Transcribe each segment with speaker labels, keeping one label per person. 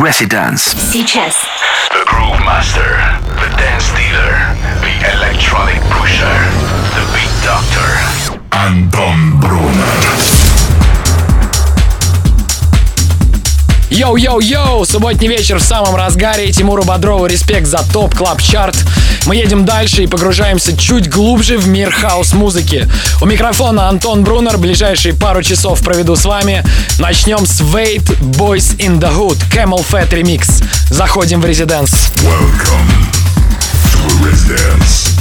Speaker 1: Residence.
Speaker 2: Сейчас.
Speaker 3: The Groove Master, the Dance Dealer, the Electronic Pusher, the Beat Doctor. Anton Brunner.
Speaker 4: Йоу-йоу-йоу! Субботний вечер в самом разгаре. Тимуру Бодрову респект за Top Club Chart Мы едем дальше и погружаемся чуть глубже в мир хаус-музыки. У микрофона Антон Бруннер. Ближайшие пару часов проведу с вами. Начнем с Wait Boys in the Hood CamelPhat Remix. Заходим в резиденс.
Speaker 3: Welcome to residence.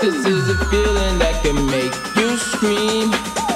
Speaker 2: This
Speaker 5: is a feeling that can make you scream.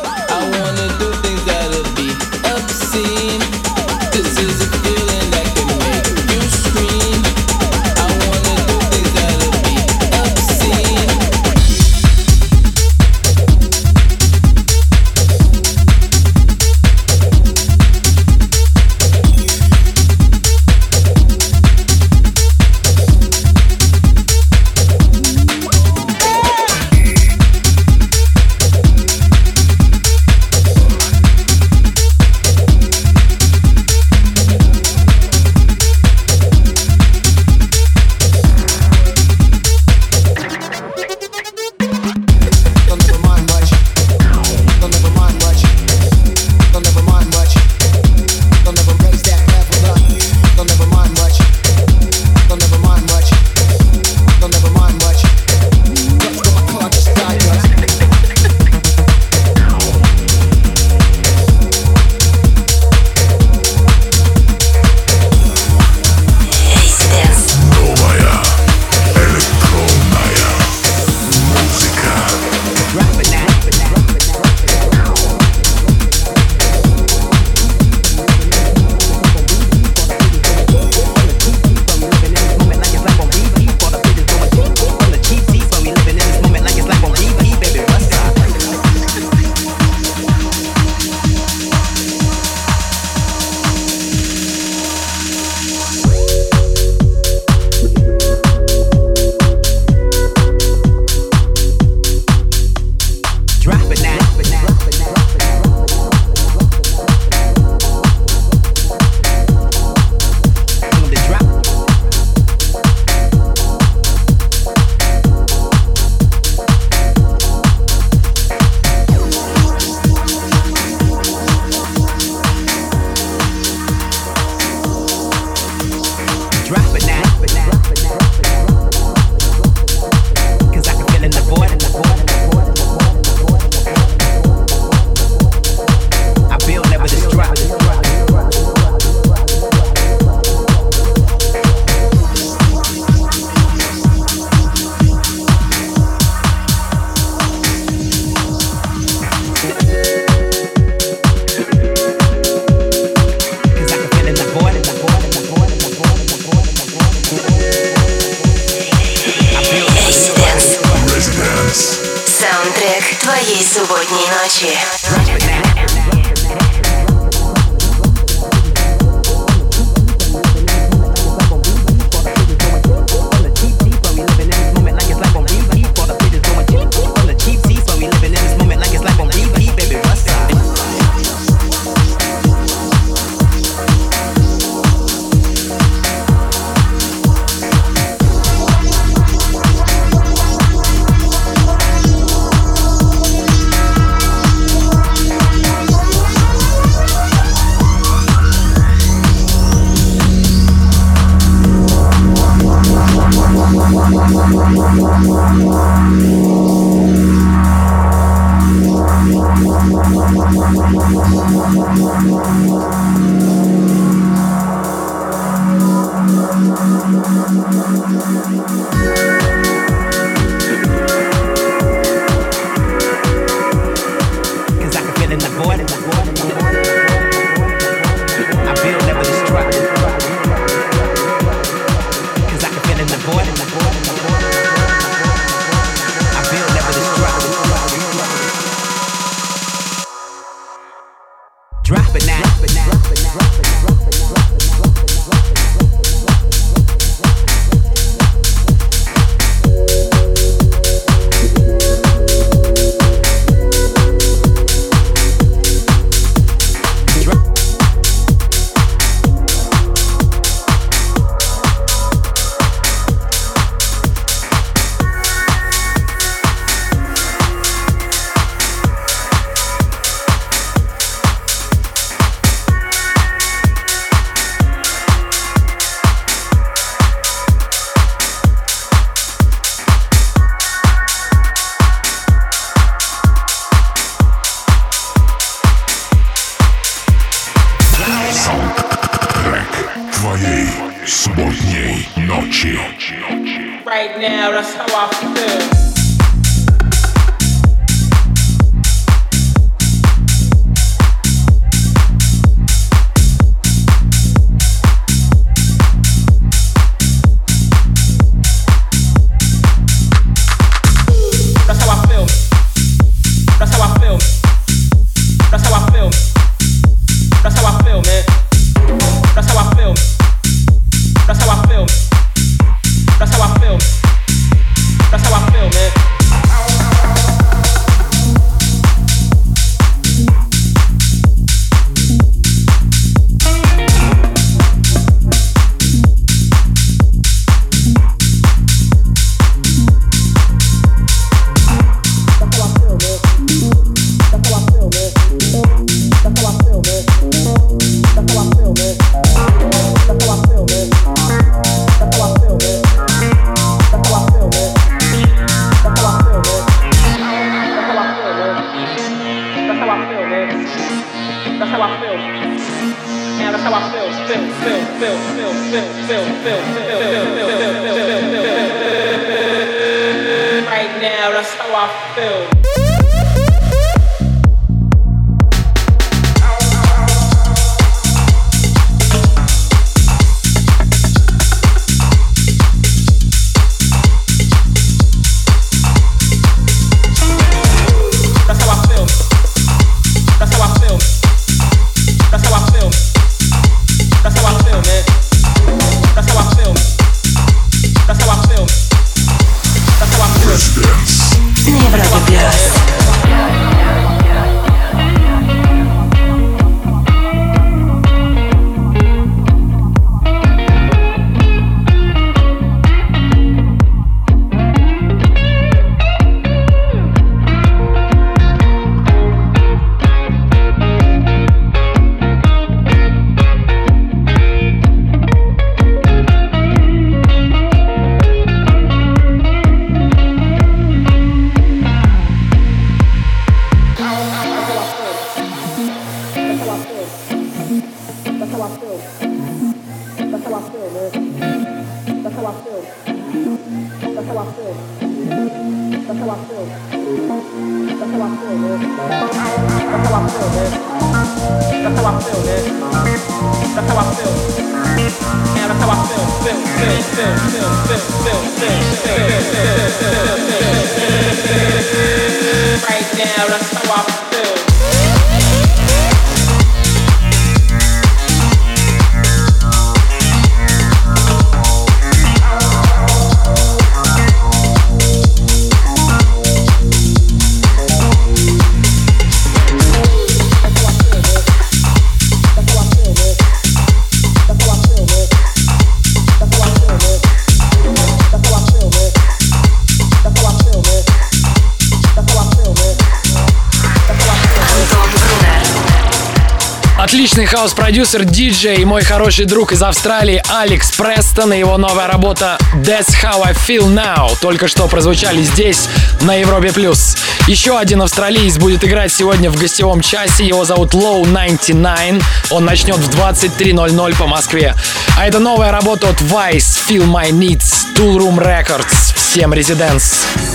Speaker 4: Отличный хаос-продюсер, диджей и мой хороший друг из Австралии Алекс Престон и его новая работа That's How I Feel Now только что прозвучали здесь, на Европе+. плюс. Еще один австралиец будет играть сегодня в гостевом часе, его зовут Low 99, он начнет в 23.00 по Москве. А это новая работа от Vice, Feel My Needs, Tool Room Records, всем резиденс.
Speaker 6: things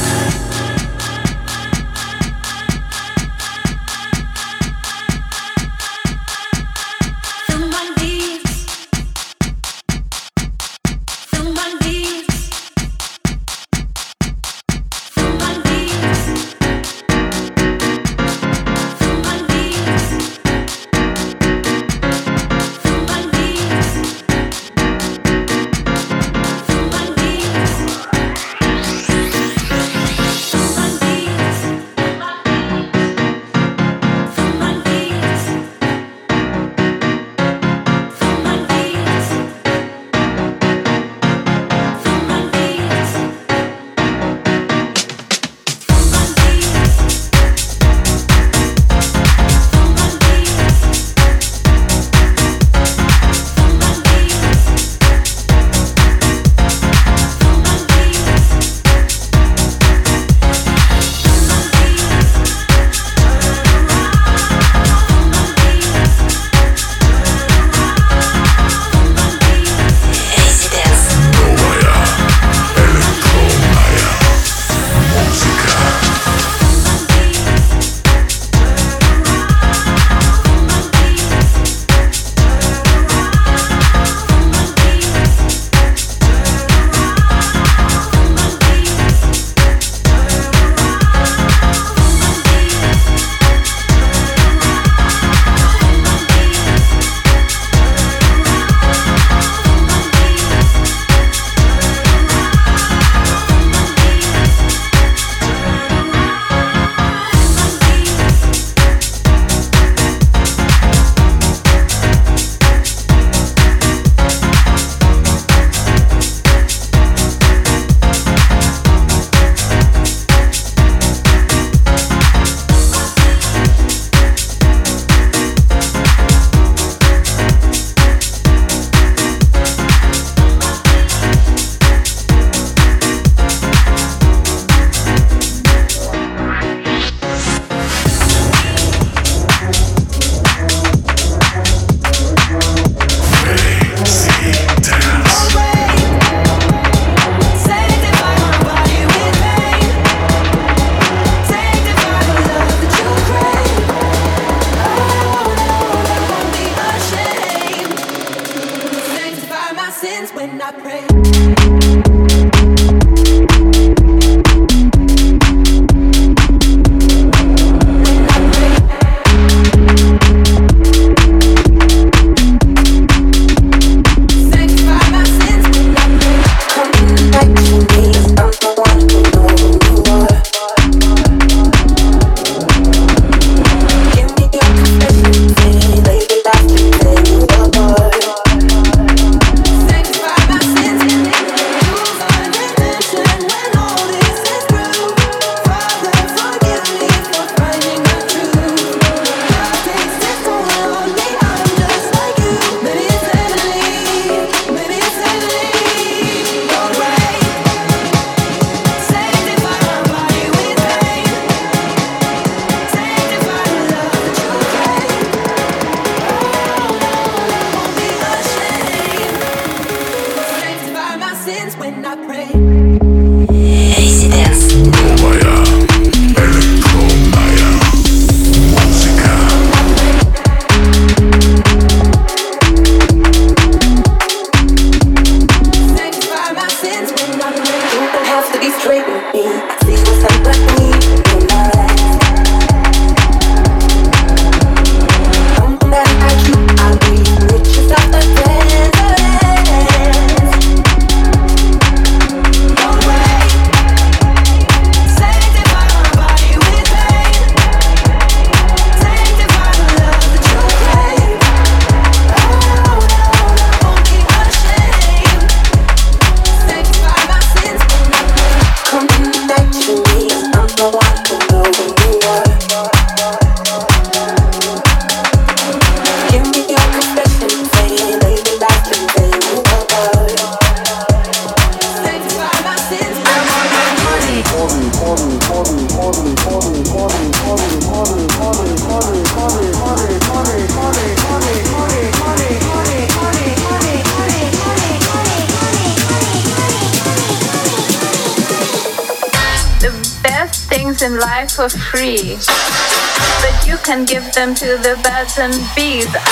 Speaker 6: to the bats and bees.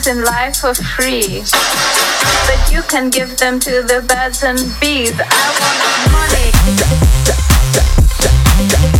Speaker 6: Things in life for free, but you can give them to the birds and bees. I want money.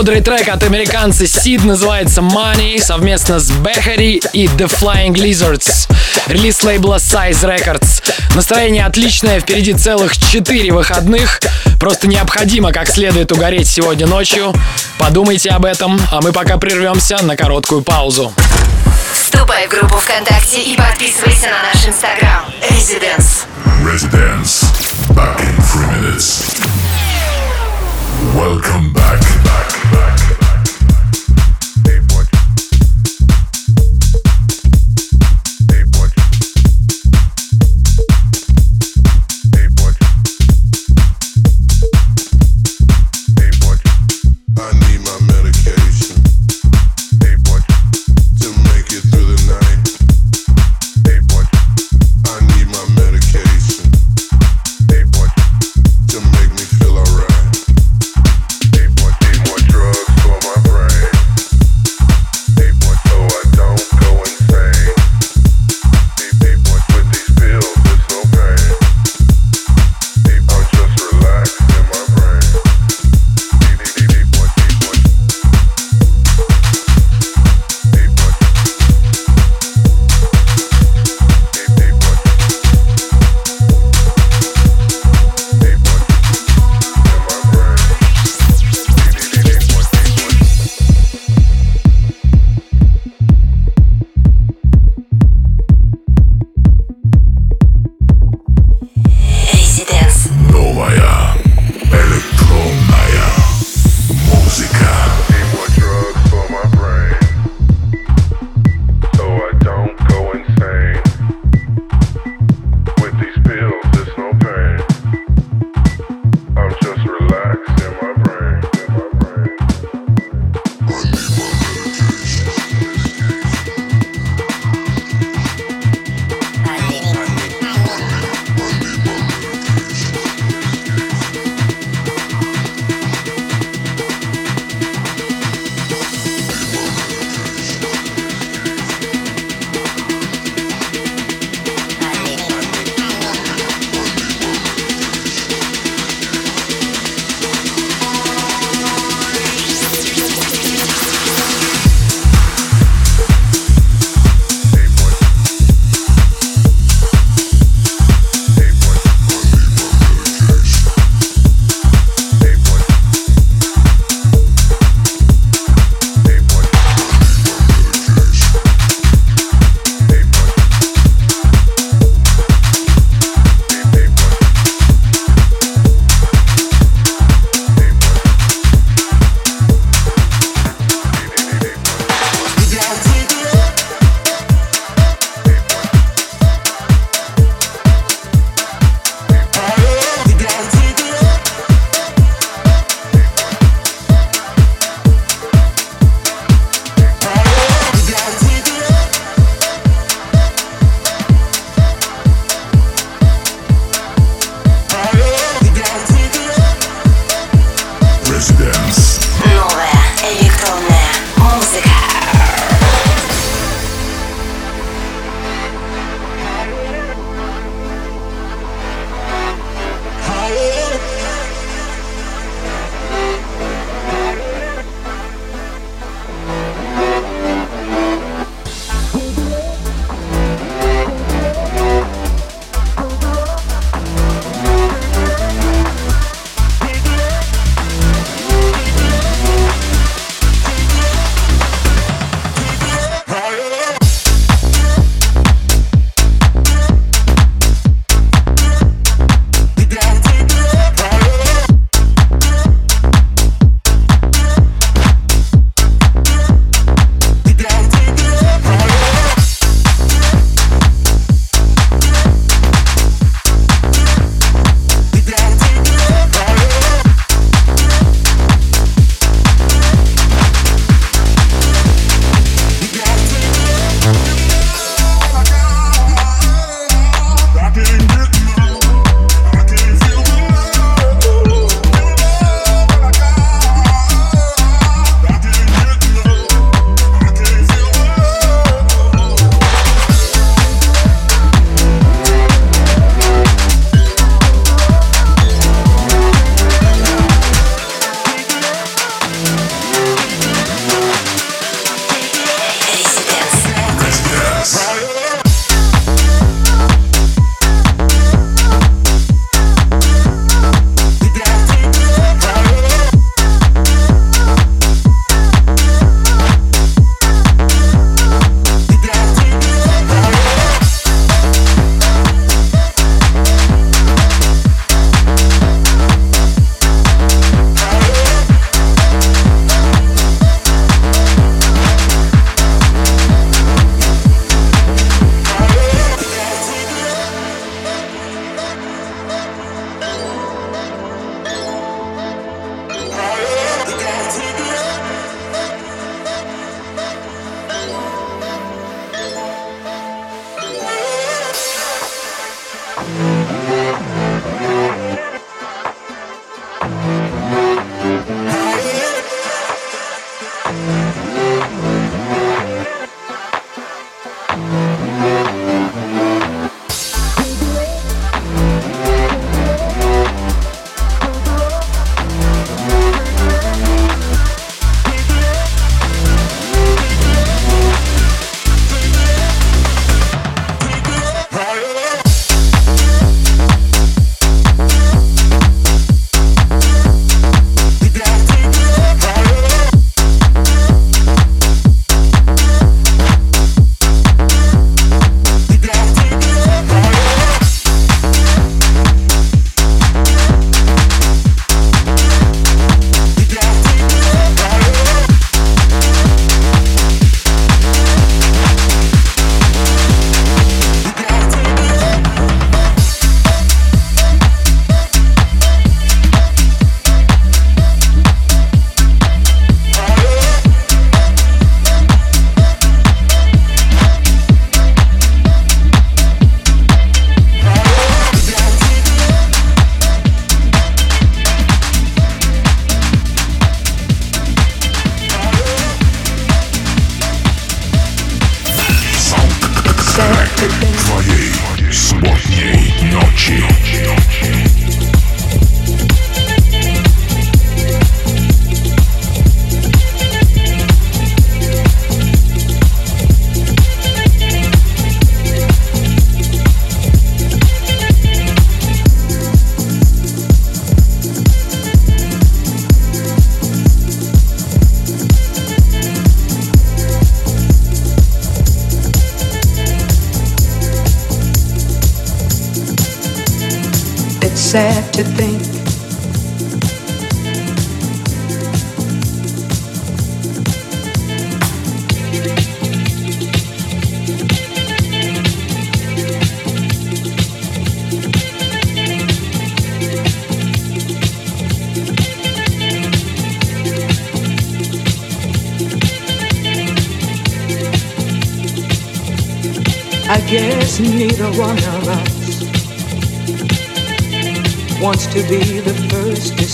Speaker 4: Бодрый трек от американца Сид называется Money совместно с Бехари и The Flying Lizards. Релиз лейбла Size Records. Настроение отличное, впереди целых 4 выходных. Просто необходимо как следует угореть сегодня ночью. Подумайте об этом, а мы пока прервемся на короткую паузу.
Speaker 2: Вступай в группу ВКонтакте и подписывайся на наш инстаграм. Residence.
Speaker 7: Residence. Back in three minutes. Welcome back. back,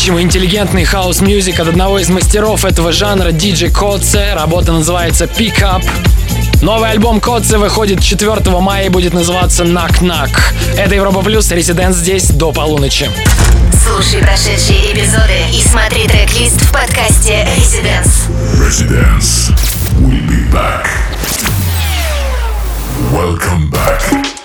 Speaker 4: По-настоящему интеллигентный house music от одного из мастеров этого жанра DJ Koze. Работа называется Pick Up. Новый альбом Koze выходит 4 мая и будет называться Knock Knock. Это Европа Плюс, Резидент здесь до полуночи.
Speaker 2: Слушай прошедшие эпизоды и смотри трек-лист в подкасте Residence.
Speaker 3: Residence. We'll be back. Welcome back.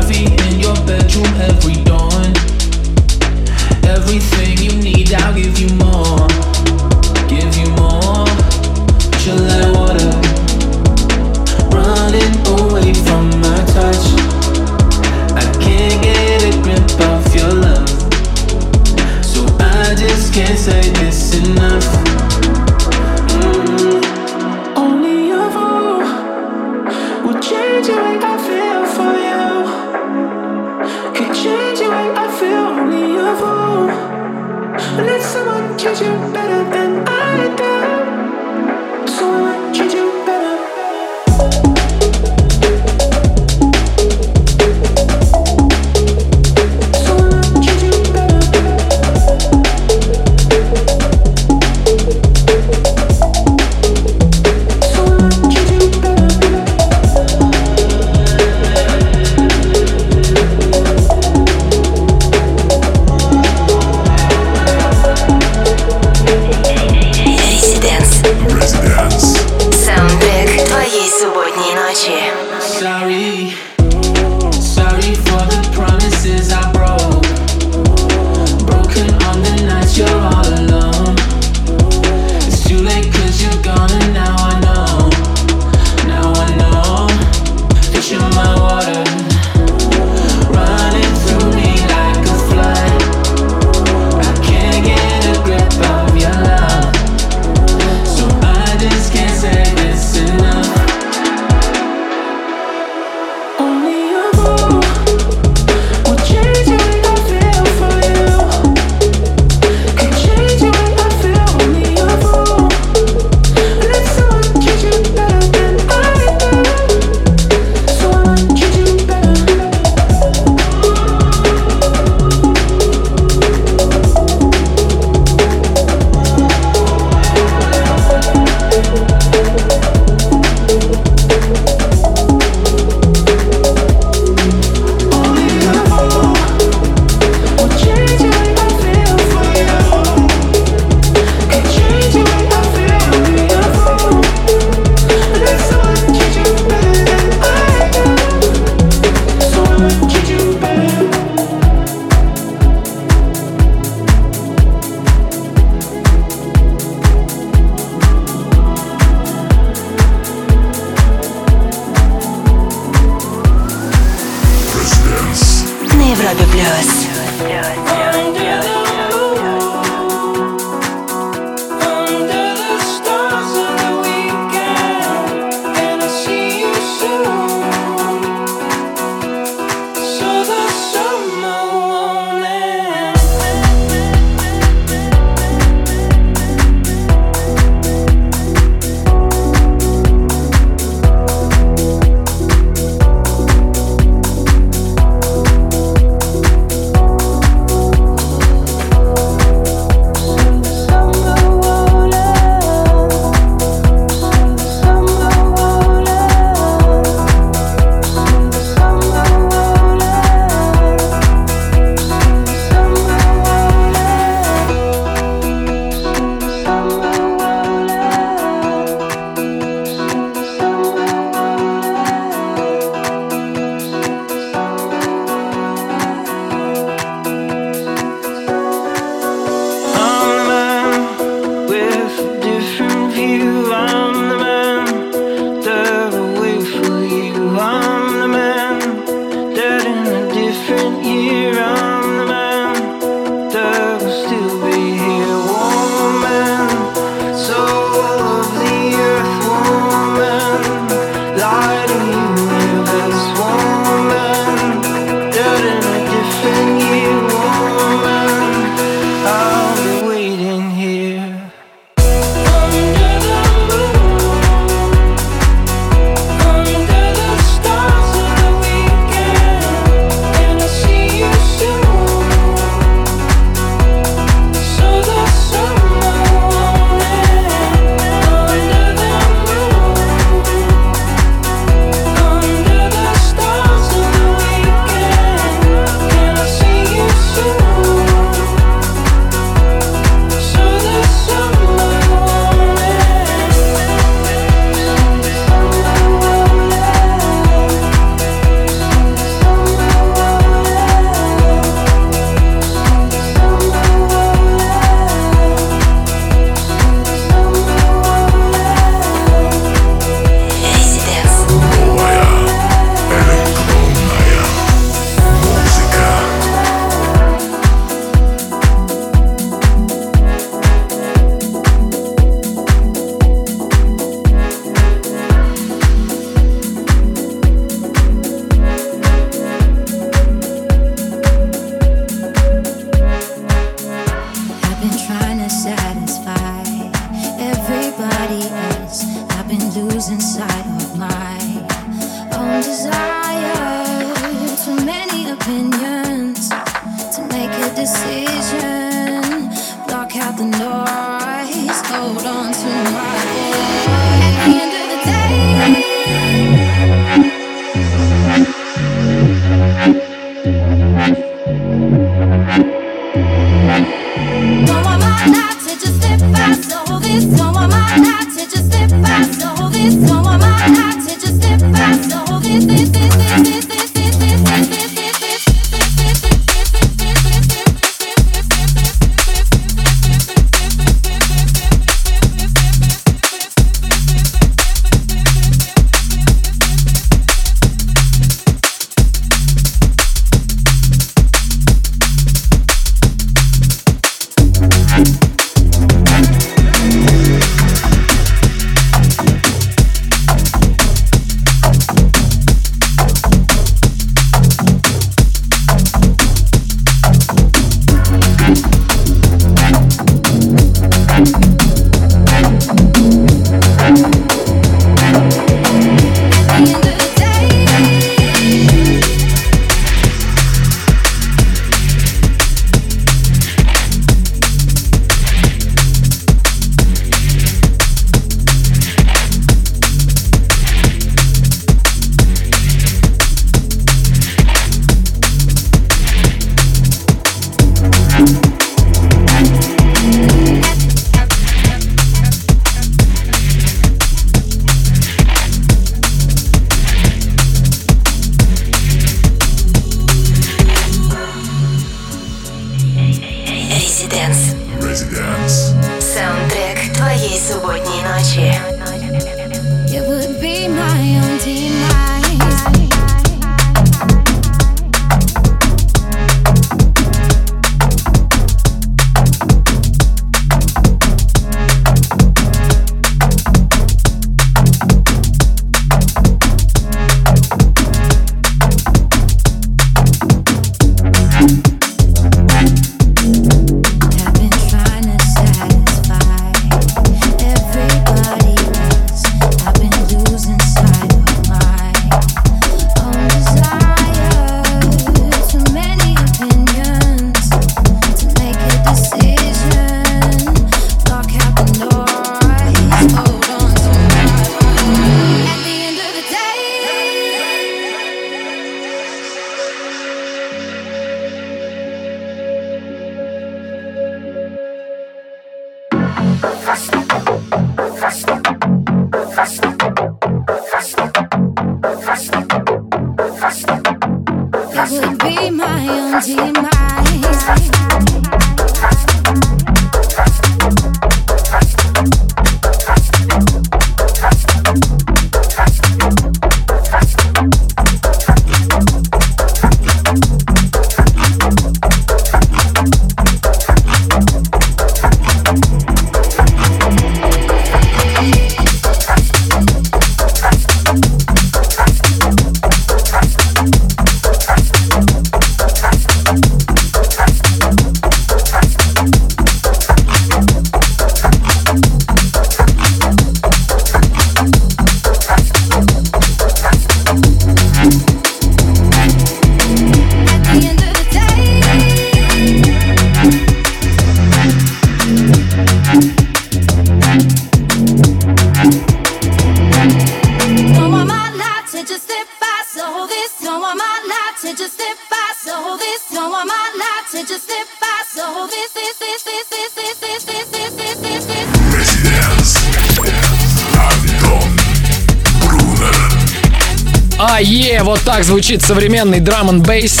Speaker 4: Звучит современный драм н бейс.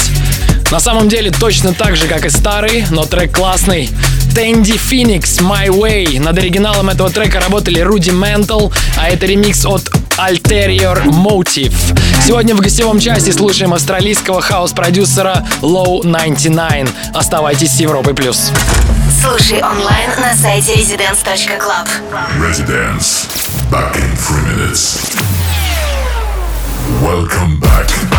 Speaker 4: На самом деле точно так же, как и старый, но трек классный. Тэнди Phoenix My Way. Над оригиналом этого трека работали Rudimental, а это ремикс от Alterior Motive. Сегодня в гостевом части слушаем австралийского хаос-продюсера Low 99. Оставайтесь с Европой+. плюс.
Speaker 2: Слушай онлайн на сайте residence.club.
Speaker 7: Residence. Back in three minutes. Welcome back.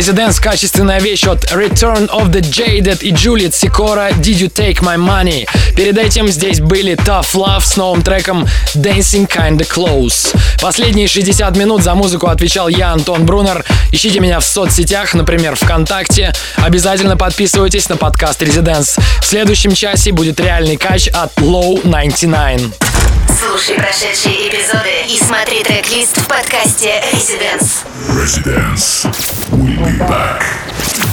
Speaker 4: Residence, качественная вещь от Return of the Jaded и Juliet Sikora Did You Take My Money. Перед этим здесь были Tough Love с новым треком Dancing Kinda Close. Последние 60 минут за музыку отвечал я, Антон Брунер. Ищите меня в соцсетях, например, ВКонтакте. Обязательно подписывайтесь на подкаст Residence. В следующем часе будет реальный кач от Low 99.
Speaker 2: Слушай прошедшие эпизоды и смотри трек-лист в подкасте Residence.
Speaker 3: Residence. We'll be back.